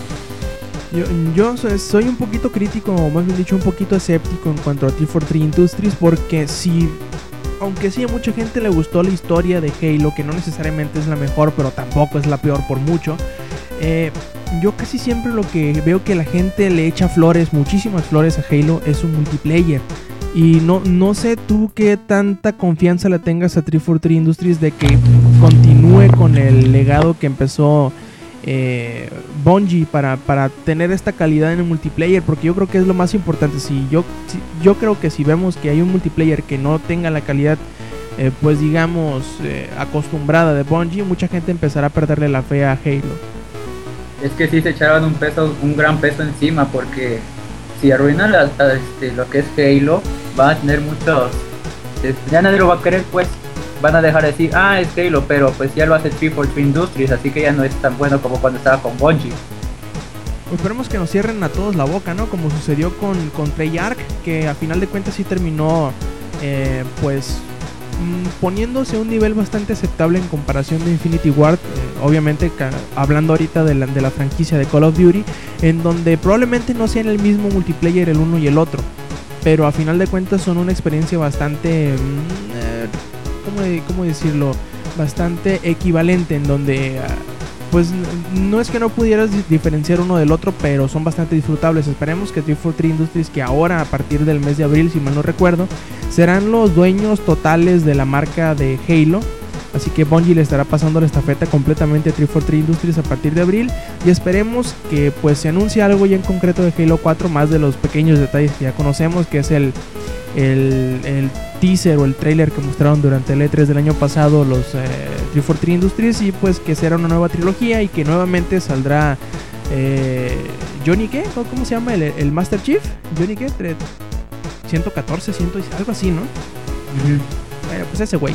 Speaker 1: Yo, soy un poquito crítico, o más bien dicho, un poquito escéptico en cuanto a T43 Industries, porque si, aunque sí a mucha gente le gustó la historia de Halo, que no necesariamente es la mejor, pero tampoco es la peor por mucho, eh, yo casi siempre lo que veo que la gente le echa flores, muchísimas flores a Halo, es un multiplayer. Y no, no sé tú qué tanta confianza le tengas a 343 Industries de que con el legado que empezó eh, Bungie para, para tener esta calidad en el multiplayer, porque yo creo que es lo más importante. Si yo, yo creo que si vemos que hay un multiplayer que no tenga la calidad, eh, pues digamos, eh, acostumbrada de Bungie, mucha gente empezará a perderle la fe a Halo.
Speaker 2: Es que sí se echaron un peso, un gran peso encima, porque si arruinan este, lo que es Halo, van a tener muchos. Ya nadie lo va a querer, pues van a dejar de decir, ah, es Halo, pero pues ya lo hace 343 Industries, así que ya no es tan bueno como cuando estaba con Bungie.
Speaker 1: Esperemos que nos cierren a todos la boca, ¿no? Como sucedió con, con Treyarch, que a final de cuentas sí terminó, eh, pues, mm, poniéndose a un nivel bastante aceptable en comparación de Infinity Ward, eh, obviamente hablando ahorita de la, de la franquicia de Call of Duty, en donde probablemente no sean el mismo multiplayer el uno y el otro pero a final de cuentas son una experiencia bastante, mm, eh, ¿cómo, decirlo? Bastante equivalente en donde, ah, pues no es que no pudieras diferenciar uno del otro, pero son bastante disfrutables. Esperemos que 343 Industries, que ahora a partir del mes de abril, si mal no recuerdo, serán los dueños totales de la marca de Halo Así que Bungie le estará pasando la estafeta completamente a 343 Industries a partir de abril. Y esperemos que pues se anuncie algo ya en concreto de Halo 4, más de los pequeños detalles que ya conocemos, que es el, el, teaser o el trailer que mostraron durante el E3 del año pasado los eh, 343 Industries. Y pues que será una nueva trilogía y que nuevamente saldrá eh, Johnny qué, ¿cómo se llama? El, Master Chief, Johnny qué, 114, 100, algo así, ¿no? Bueno, pues ese güey.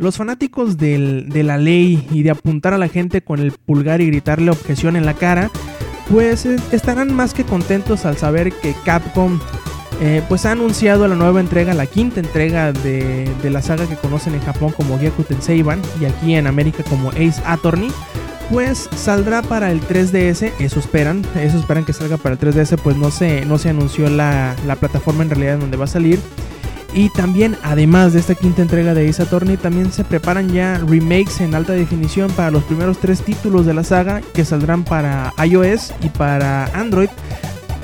Speaker 1: Los fanáticos de la ley y de apuntar a la gente con el pulgar y gritarle objeción en la cara, pues eh, estarán más que contentos al saber que Capcom eh, pues ha anunciado la nueva entrega, la quinta entrega de, la saga que conocen en Japón como Gyaku Tenseiban y aquí en América como Ace Attorney pues saldrá para el 3DS, eso esperan, eso esperan que salga para el 3DS, pues no se, no se anunció la, plataforma en realidad donde va a salir. Y también, además de esta quinta entrega de Ace Attorney, también se preparan ya remakes en alta definición para los primeros tres títulos de la saga que saldrán para iOS y para Android.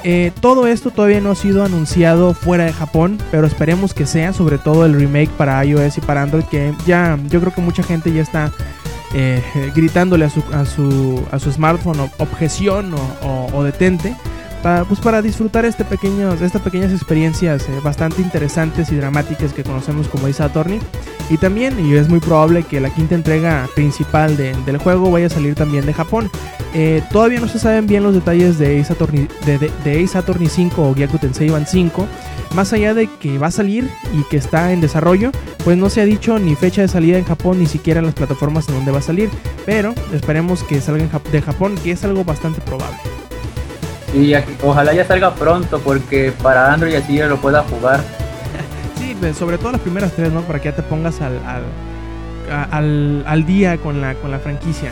Speaker 1: Eh, todo esto todavía no ha sido anunciado fuera de Japón, pero esperemos que sea, sobre todo el remake para iOS y para Android, que ya yo creo que mucha gente ya está eh, gritándole a su, a su, a su smartphone objeción o, o detente para, pues para disfrutar este pequeño, estas pequeñas experiencias eh, bastante interesantes y dramáticas que conocemos como Ace Attorney. Y también, y es muy probable que la quinta entrega principal del juego vaya a salir también de Japón. Eh, todavía no se saben bien los detalles de Ace Attorney, de, Ace Attorney 5 o Gyaku Tensei 5. Más allá de que va a salir y que está en desarrollo, pues no se ha dicho ni fecha de salida en Japón, ni siquiera en las plataformas en donde va a salir. Pero esperemos que salga de Japón, que es algo bastante probable.
Speaker 2: Y ojalá ya salga pronto porque para Android así ya lo pueda jugar.
Speaker 1: sí, sobre todo las primeras tres, ¿no? Para que ya te pongas al, al, al, día con la, con la franquicia.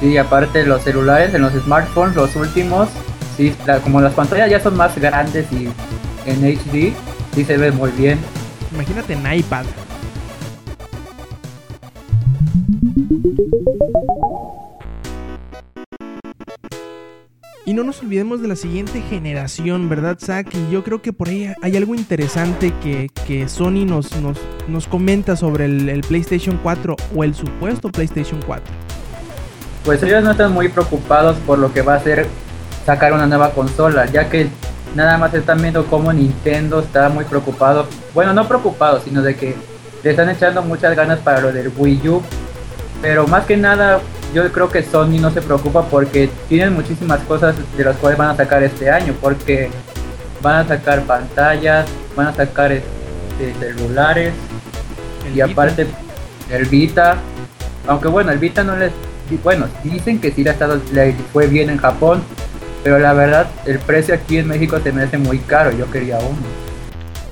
Speaker 2: Sí, aparte los celulares, en los smartphones, los últimos, sí, como las pantallas ya son más grandes y en HD, sí se ve muy bien.
Speaker 1: Imagínate en iPad. Y no nos olvidemos de la siguiente generación, ¿verdad, Zach? Y yo creo que por ahí hay algo interesante que, Sony nos, nos, comenta sobre el, PlayStation 4 o el supuesto PlayStation 4.
Speaker 2: Pues ellos no están muy preocupados por lo que va a ser sacar una nueva consola, ya que nada más están viendo cómo Nintendo está muy preocupado. Bueno, no preocupado, sino de que le están echando muchas ganas para lo del Wii U. Pero más que nada yo creo que Sony no se preocupa porque tienen muchísimas cosas de las cuales van a sacar este año, porque van a sacar pantallas, van a sacar este, celulares y aparte el Vita, aunque bueno, el Vita no les, bueno, dicen que sí le, estado, le fue bien en Japón, pero la verdad el precio aquí en México se me hace muy caro, yo quería uno.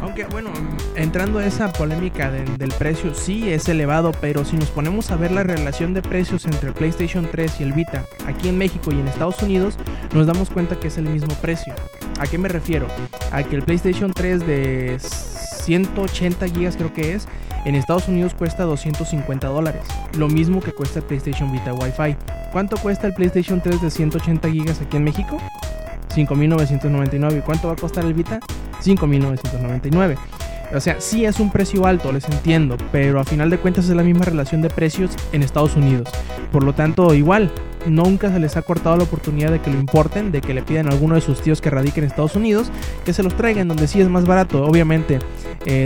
Speaker 1: Aunque bueno, entrando a esa polémica del precio, sí es elevado, pero si nos ponemos a ver la relación de precios entre el PlayStation 3 y el Vita aquí en México y en Estados Unidos, nos damos cuenta que es el mismo precio. ¿A qué me refiero? A que el PlayStation 3 de 180 GB creo que es, en Estados Unidos cuesta 250 dólares, lo mismo que cuesta el PlayStation Vita Wi-Fi. ¿Cuánto cuesta el PlayStation 3 de 180 GB aquí en México? 5.999. ¿Y cuánto va a costar el Vita? 5.999. O sea, sí es un precio alto, les entiendo, pero a final de cuentas es la misma relación de precios en Estados Unidos. Por lo tanto, igual, nunca se les ha cortado la oportunidad de que lo importen, de que le pidan a alguno de sus tíos que radiquen en Estados Unidos, que se los traigan donde sí es más barato. Obviamente,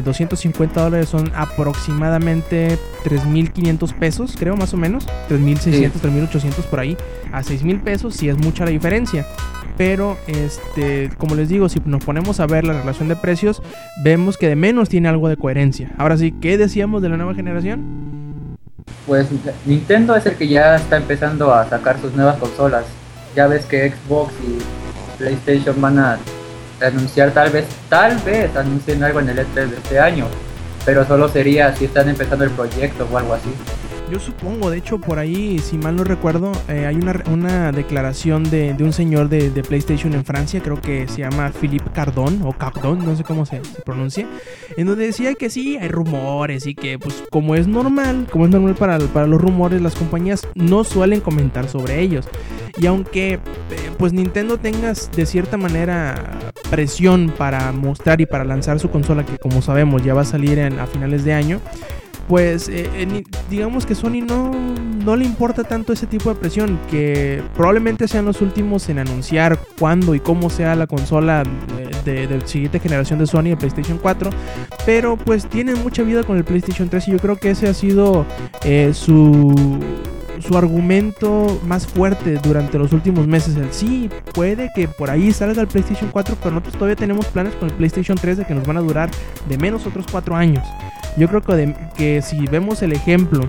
Speaker 1: 250 eh, dólares son aproximadamente 3.500 pesos, creo más o menos. 3.600, 3.800 por ahí. A 6.000 pesos sí es mucha la diferencia pero este, como les digo, si nos ponemos a ver la relación de precios, vemos que de menos tiene algo de coherencia. Ahora sí, ¿qué decíamos de la nueva generación?
Speaker 2: Pues Nintendo es el que ya está empezando a sacar sus nuevas consolas. Ya ves que Xbox y PlayStation van a anunciar tal vez, tal vez anuncien algo en el E3 de este año, pero solo sería si están empezando el proyecto o algo así.
Speaker 1: Yo supongo, de hecho, por ahí, si mal no recuerdo, eh, hay una, una declaración de, de, un señor de, de, PlayStation en Francia, creo que se llama Philippe Cardon o Cardon, no sé cómo se, pronuncia, en donde decía que sí, hay rumores y que, pues, como es normal, como es normal para, para los rumores, las compañías no suelen comentar sobre ellos. Y aunque, eh, pues, Nintendo tenga de cierta manera presión para mostrar y para lanzar su consola, que como sabemos ya va a salir a finales de año, pues eh, digamos que Sony no, no le importa tanto ese tipo de presión, que probablemente sean los últimos en anunciar cuándo y cómo sea la consola de, de, siguiente generación de Sony, el PlayStation 4, pero pues tienen mucha vida con el PlayStation 3 y yo creo que ese ha sido eh, su su argumento más fuerte durante los últimos meses. El sí, puede que por ahí salga el PlayStation 4, pero nosotros todavía tenemos planes con el PlayStation 3 de que nos van a durar de menos otros 4 años. Yo creo que, si vemos el ejemplo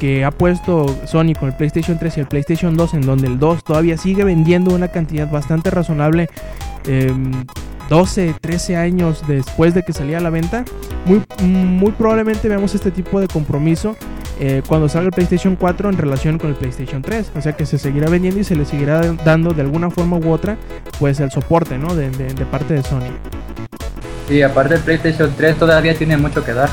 Speaker 1: que ha puesto Sony con el PlayStation 3 y el PlayStation 2, en donde el 2 todavía sigue vendiendo una cantidad bastante razonable. 12, em, 13 años después de que salía a la venta, muy, probablemente veamos este tipo de compromiso eh, cuando salga el PlayStation 4 en relación con el PlayStation 3. O sea que se seguirá vendiendo y se le seguirá dando de alguna forma u otra pues el soporte ¿no? de, de parte de Sony.
Speaker 2: Y aparte el PlayStation 3 todavía tiene mucho que dar.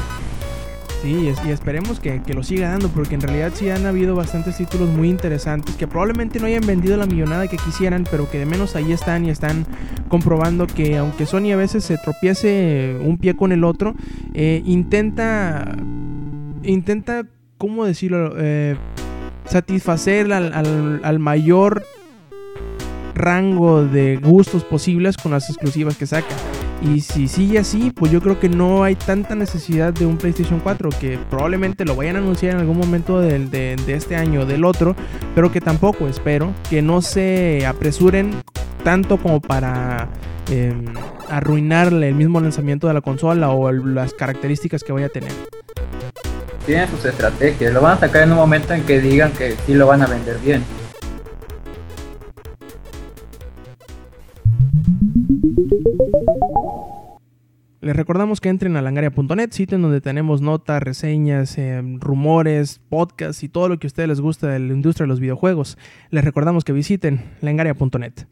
Speaker 1: Sí, y esperemos que, que lo siga dando, porque en realidad sí han habido bastantes títulos muy interesantes que probablemente no hayan vendido la millonada que quisieran, pero que de menos ahí están y están comprobando que aunque Sony a veces se tropiece un pie con el otro, eh, intenta, intenta, ¿cómo decirlo? Eh, satisfacer al, al- al mayor rango de gustos posibles con las exclusivas que saca. Y si sigue así, pues yo creo que no hay tanta necesidad de un PlayStation 4, que probablemente lo vayan a anunciar en algún momento del- de, este año o del otro, pero que tampoco espero que no se apresuren tanto como para eh, arruinarle el mismo lanzamiento de la consola o las características que vaya a tener.
Speaker 2: Tienen sus estrategias. Lo van a sacar en un momento en que digan que sí lo van a vender bien.
Speaker 1: Les recordamos que entren a langaria.net, sitio en donde tenemos notas, reseñas, eh, rumores, podcasts y todo lo que a ustedes les gusta de la industria de los videojuegos. Les recordamos que visiten langaria.net.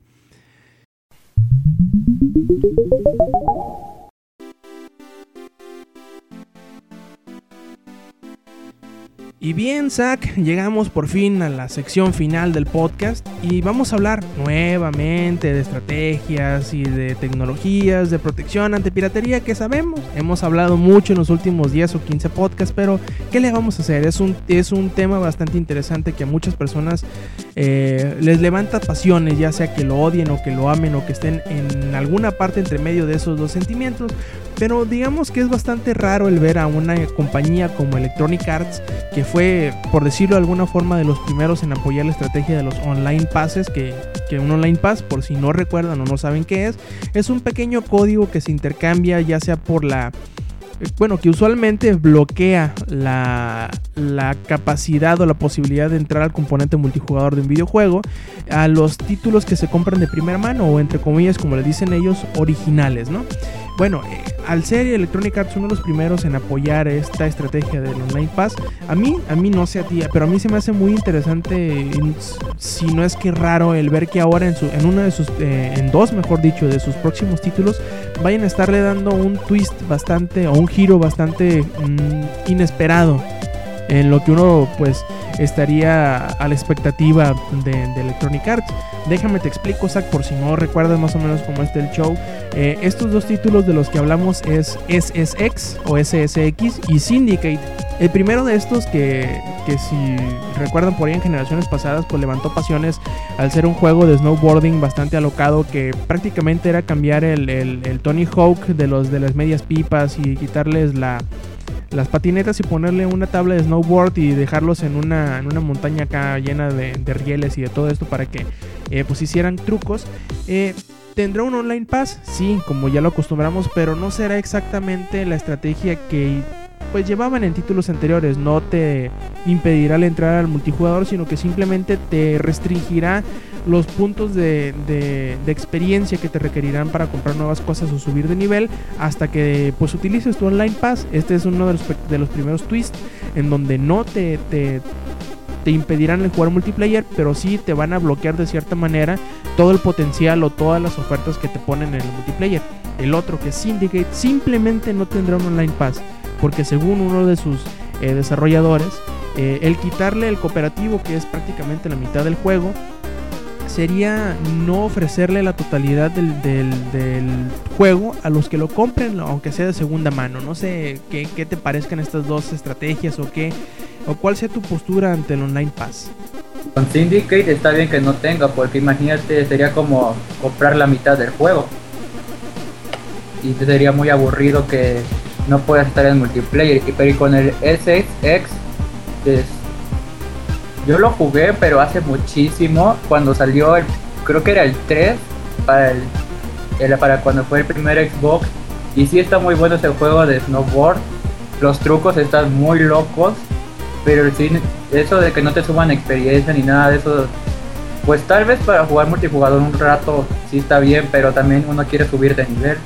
Speaker 1: Y bien, Zach, llegamos por fin a la sección final del podcast y vamos a hablar nuevamente de estrategias y de tecnologías de protección ante piratería que sabemos. Hemos hablado mucho en los últimos 10 o 15 podcasts, pero ¿qué le vamos a hacer? Es un, es un tema bastante interesante que a muchas personas eh, les levanta pasiones, ya sea que lo odien o que lo amen o que estén en alguna parte entre medio de esos dos sentimientos. Pero digamos que es bastante raro el ver a una compañía como Electronic Arts, que fue, por decirlo de alguna forma, de los primeros en apoyar la estrategia de los online passes, que, que un online pass, por si no recuerdan o no saben qué es, es un pequeño código que se intercambia ya sea por la bueno, que usualmente bloquea la, la, capacidad o la posibilidad de entrar al componente multijugador de un videojuego a los títulos que se compran de primera mano o entre comillas, como le dicen ellos, originales, ¿no? Bueno, eh, al ser Electronic Arts uno de los primeros en apoyar esta estrategia del Online Pass, a mí, a mí no sé a ti, pero a mí se me hace muy interesante, si no es que raro, el ver que ahora en, su, en uno de sus, eh, en dos, mejor dicho, de sus próximos títulos, vayan a estarle dando un twist bastante, o un giro bastante mmm, inesperado en lo que uno pues estaría a la expectativa de, Electronic Arts. Déjame te explico, Zach, por si no recuerdas más o menos cómo está el show. Eh, estos dos títulos de los que hablamos es SSX o SSX y Syndicate. El primero de estos que, que si recuerdan por ahí en generaciones pasadas pues levantó pasiones al ser un juego de snowboarding bastante alocado que prácticamente era cambiar el, el, el Tony Hawk de, los, de las medias pipas y quitarles la, las patinetas y ponerle una tabla de snowboard y dejarlos en una, en una montaña acá llena de, de, rieles y de todo esto para que eh, pues hicieran trucos. Eh, ¿Tendrá un online pass? Sí, como ya lo acostumbramos, pero no será exactamente la estrategia que pues llevaban en títulos anteriores. No te impedirá la entrada al multijugador, sino que simplemente te restringirá los puntos de, de, experiencia que te requerirán para comprar nuevas cosas o subir de nivel hasta que pues utilices tu online pass. Este es uno de los, de los primeros twists en donde no te, te, te impedirán el jugar multiplayer, pero sí te van a bloquear de cierta manera todo el potencial o todas las ofertas que te ponen en el multiplayer. El otro que es Syndicate simplemente no tendrá un online pass porque según uno de sus eh, desarrolladores, eh, el quitarle el cooperativo, que es prácticamente la mitad del juego, sería no ofrecerle la totalidad del, juego a los que lo compren, aunque sea de segunda mano. No sé qué, te parezcan estas dos estrategias o qué, o cuál sea tu postura ante el Online Pass.
Speaker 2: Con Syndicate está bien que no tenga, porque imagínate, sería como comprar la mitad del juego. Y sería muy aburrido que no puedas estar en multiplayer. Pero con el SX, es, yo lo jugué, pero hace muchísimo, cuando salió el, creo que era el 3, para, el, el, para cuando fue el primer Xbox. Y sí está muy bueno ese juego de snowboard. Los trucos están muy locos. Pero sí, eso de que no te suban experiencia ni nada de eso, pues tal vez para jugar multijugador un rato sí está bien, pero también uno quiere subir de nivel.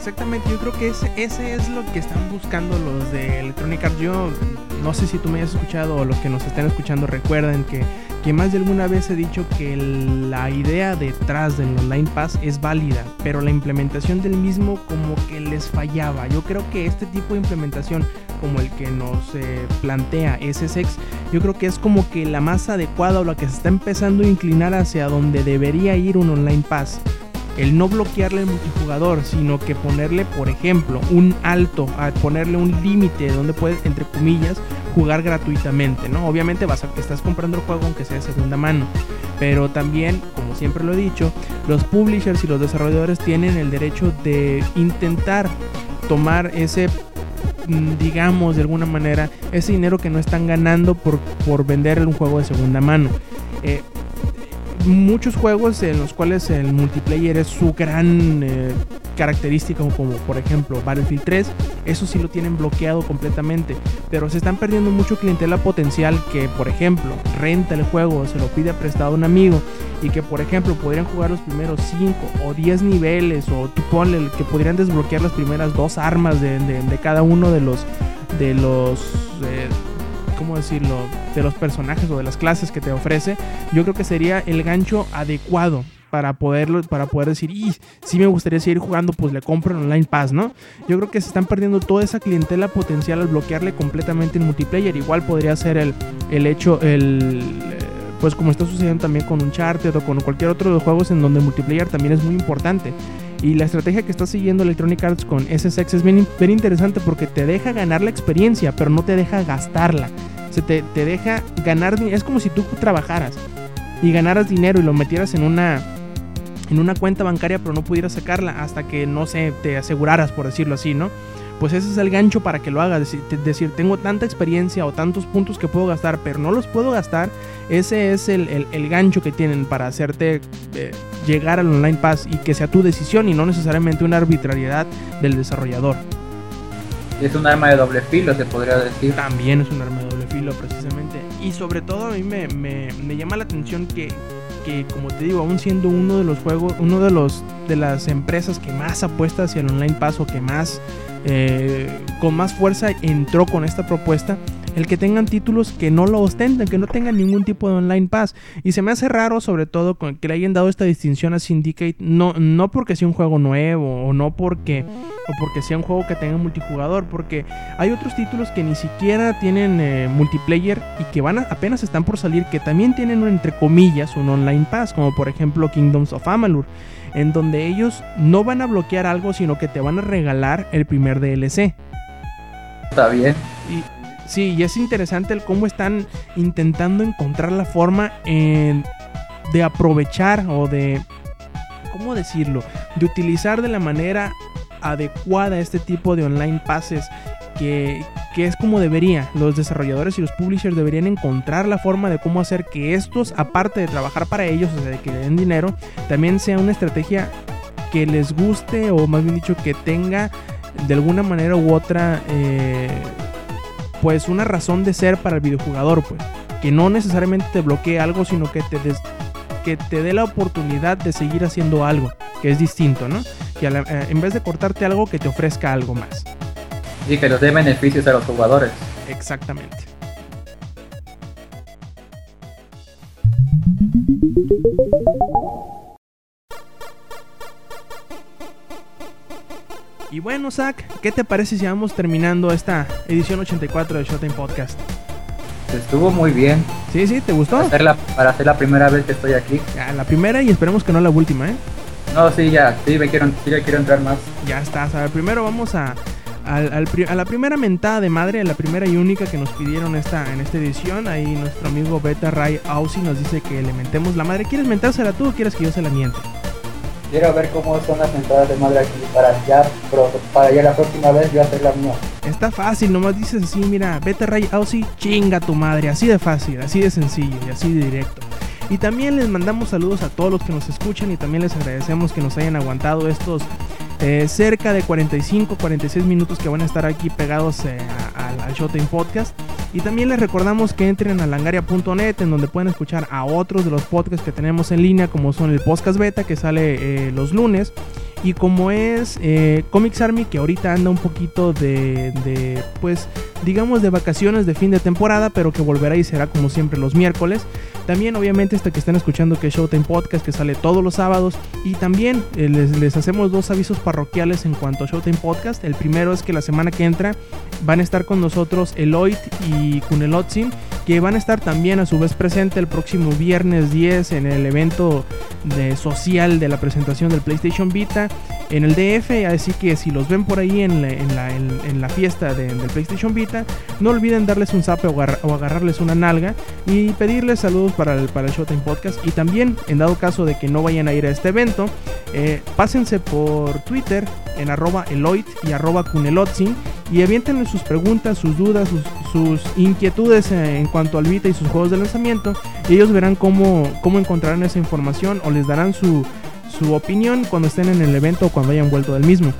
Speaker 1: Exactamente, yo creo que ese, ese es lo que están buscando los de Electronic Arts. Yo no sé si tú me hayas escuchado o los que nos están escuchando recuerden que, que más de alguna vez he dicho que la idea detrás del Online Pass es válida, pero la implementación del mismo como que les fallaba. Yo creo que este tipo de implementación como el que nos eh, plantea SSX, yo creo que es como que la más adecuada o la que se está empezando a inclinar hacia donde debería ir un online pass el no bloquearle el multijugador, sino que ponerle, por ejemplo, un alto, a ponerle un límite donde puedes, entre comillas, jugar gratuitamente, ¿no? Obviamente vas a que estás comprando el juego aunque sea de segunda mano, pero también, como siempre lo he dicho, los publishers y los desarrolladores tienen el derecho de intentar tomar ese mm, digamos de alguna manera ese dinero que no están ganando por, por vender un juego de segunda mano. Eh, muchos juegos en los cuales el multiplayer es su gran eh, característica, como por ejemplo Battlefield 3, eso sí lo tienen bloqueado completamente, pero se están perdiendo mucho clientela potencial que, por ejemplo, renta el juego, se lo pide prestado a un amigo y que, por ejemplo, podrían jugar los primeros 5 o 10 niveles o tú ponle que podrían desbloquear las primeras dos armas de, cada uno de los de los eh, ¿cómo decirlo?, de los personajes o de las clases que te ofrece, yo creo que sería el gancho adecuado para poderlo para poder decir, y si me gustaría seguir jugando, pues le compro en Online Pass, ¿no? Yo creo que se están perdiendo toda esa clientela potencial al bloquearle completamente el multiplayer. Igual podría ser el, el hecho, el pues como está sucediendo también con Uncharted o con cualquier otro de los juegos en donde el multiplayer también es muy importante. Y la estrategia que está siguiendo Electronic Arts con SSX es bien, bien interesante porque te deja ganar la experiencia, pero no te deja gastarla. Se te, te deja ganar. Es como si tú trabajaras y ganaras dinero y lo metieras en una en una cuenta bancaria pero no pudieras sacarla hasta que no sé, te aseguraras por decirlo así, ¿no? Pues ese es el gancho para que lo hagas, decir, decir tengo tanta experiencia o tantos puntos que puedo gastar, pero no los puedo gastar, ese es el, el, gancho que tienen para hacerte eh, llegar al online pass y que sea tu decisión y no necesariamente una arbitrariedad del desarrollador.
Speaker 2: Es un arma de doble filo, se podría decir.
Speaker 1: También es un arma de doble filo, precisamente. Y sobre todo a mí me, me, me llama la atención que, que, como te digo, aún siendo uno de los juegos, uno de los de las empresas que más apuesta hacia el online pass o que más eh, con más fuerza entró con esta propuesta, el que tengan títulos que no lo ostenten, que no tengan ningún tipo de online pass. Y se me hace raro, sobre todo, que le hayan dado esta distinción a Syndicate, no, no porque sea un juego nuevo o no porque, o porque sea un juego que tenga multijugador, porque hay otros títulos que ni siquiera tienen eh, multiplayer y que van apenas están por salir, que también tienen, entre comillas, un online pass, como por ejemplo Kingdoms of Amalur en donde ellos no van a bloquear algo, sino que te van a regalar el primer DLC.
Speaker 2: Está bien.
Speaker 1: Y, Sí, y es interesante el cómo están intentando encontrar la forma de aprovechar o de, ¿cómo decirlo? De utilizar de la manera adecuada este tipo de online passes que, es como debería. Los desarrolladores y los publishers deberían encontrar la forma de cómo hacer que estos, aparte de trabajar para ellos, o sea, de que le den dinero, también sea una estrategia que les guste o más bien dicho que tenga de alguna manera u otra eh, pues una razón de ser para el videojugador, pues. Que no necesariamente te bloquee algo, sino que te, que te dé la oportunidad de seguir haciendo algo, que es distinto, ¿no? Que eh, en vez de cortarte algo, que te ofrezca algo más.
Speaker 2: Y que nos dé beneficios a los jugadores.
Speaker 1: Exactamente. Y bueno, Zach, ¿qué te parece si vamos terminando esta edición 84 de Showtime Podcast?
Speaker 2: Estuvo muy bien.
Speaker 1: Sí, sí, ¿te gustó?
Speaker 2: Para hacer la, primera vez que estoy aquí.
Speaker 1: Ya, la primera y esperemos que no la última, ¿eh?
Speaker 2: No, sí, ya, sí, me quiero, quiero entrar más.
Speaker 1: Ya está, a ver, primero vamos a, a la primera mentada de madre, la primera y única que nos pidieron esta, en esta edición. Ahí nuestro amigo Beta Ray Aussie nos dice que le mentemos la madre. ¿Quieres mentársela tú o quieres que yo se la miente?
Speaker 2: Quiero ver cómo son las entradas de madre aquí para ya, para ya la próxima vez yo hacer la mía.
Speaker 1: Está fácil, nomás dices así, mira, vete Ray Aussie, chinga tu madre, así de fácil, así de sencillo y así de directo. Y también les mandamos saludos a todos los que nos escuchan y también les agradecemos que nos hayan aguantado estos eh, cerca de 45, 46 minutos que van a estar aquí pegados eh, al Showtime Podcast. Y también les recordamos que entren a langaria.net en donde pueden escuchar a otros de los podcasts que tenemos en línea como son el podcast beta que sale eh, los lunes Y como es eh, Comics Army, que ahorita anda un poquito de, de, pues, digamos, de vacaciones de fin de temporada, pero que volverá y será como siempre los miércoles. También, obviamente, este que están escuchando que es Showtime Podcast, que sale todos los sábados. Y también eh, les, les hacemos dos avisos parroquiales en cuanto a Showtime Podcast. El primero es que la semana que entra van a estar con nosotros Eloit y Kunelotzin, que van a estar también a su vez presente el próximo viernes 10 en el evento de social de la presentación del PlayStation Vita en el DF. Así que si los ven por ahí en la, en la, fiesta de, del PlayStation Vita, no olviden darles un zape o, agarra, o, agarrarles una nalga y pedirles saludos para el, para el Showtime Podcast. Y también, en dado caso de que no vayan a ir a este evento, eh, pásense por Twitter en arroba Eloit y arroba Kunelotzin y avienten sus preguntas, sus dudas, sus, sus inquietudes en cuanto al Vita y sus juegos de lanzamiento. Y ellos verán cómo, cómo encontrarán esa información les darán su, su opinión cuando estén en el evento o cuando hayan vuelto del mismo.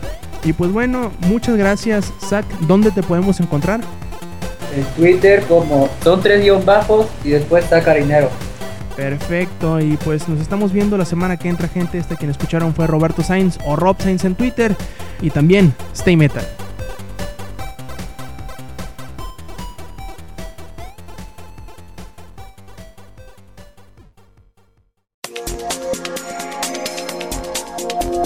Speaker 1: Y pues bueno, muchas gracias, Zach. ¿Dónde te podemos encontrar?
Speaker 2: En Twitter como son tres guion bajos y después está Carinero.
Speaker 1: Perfecto, y pues nos estamos viendo la semana que entra, gente. Este quien escucharon fue Roberto Sainz o Rob Sainz en Twitter. Y también Stay Metal.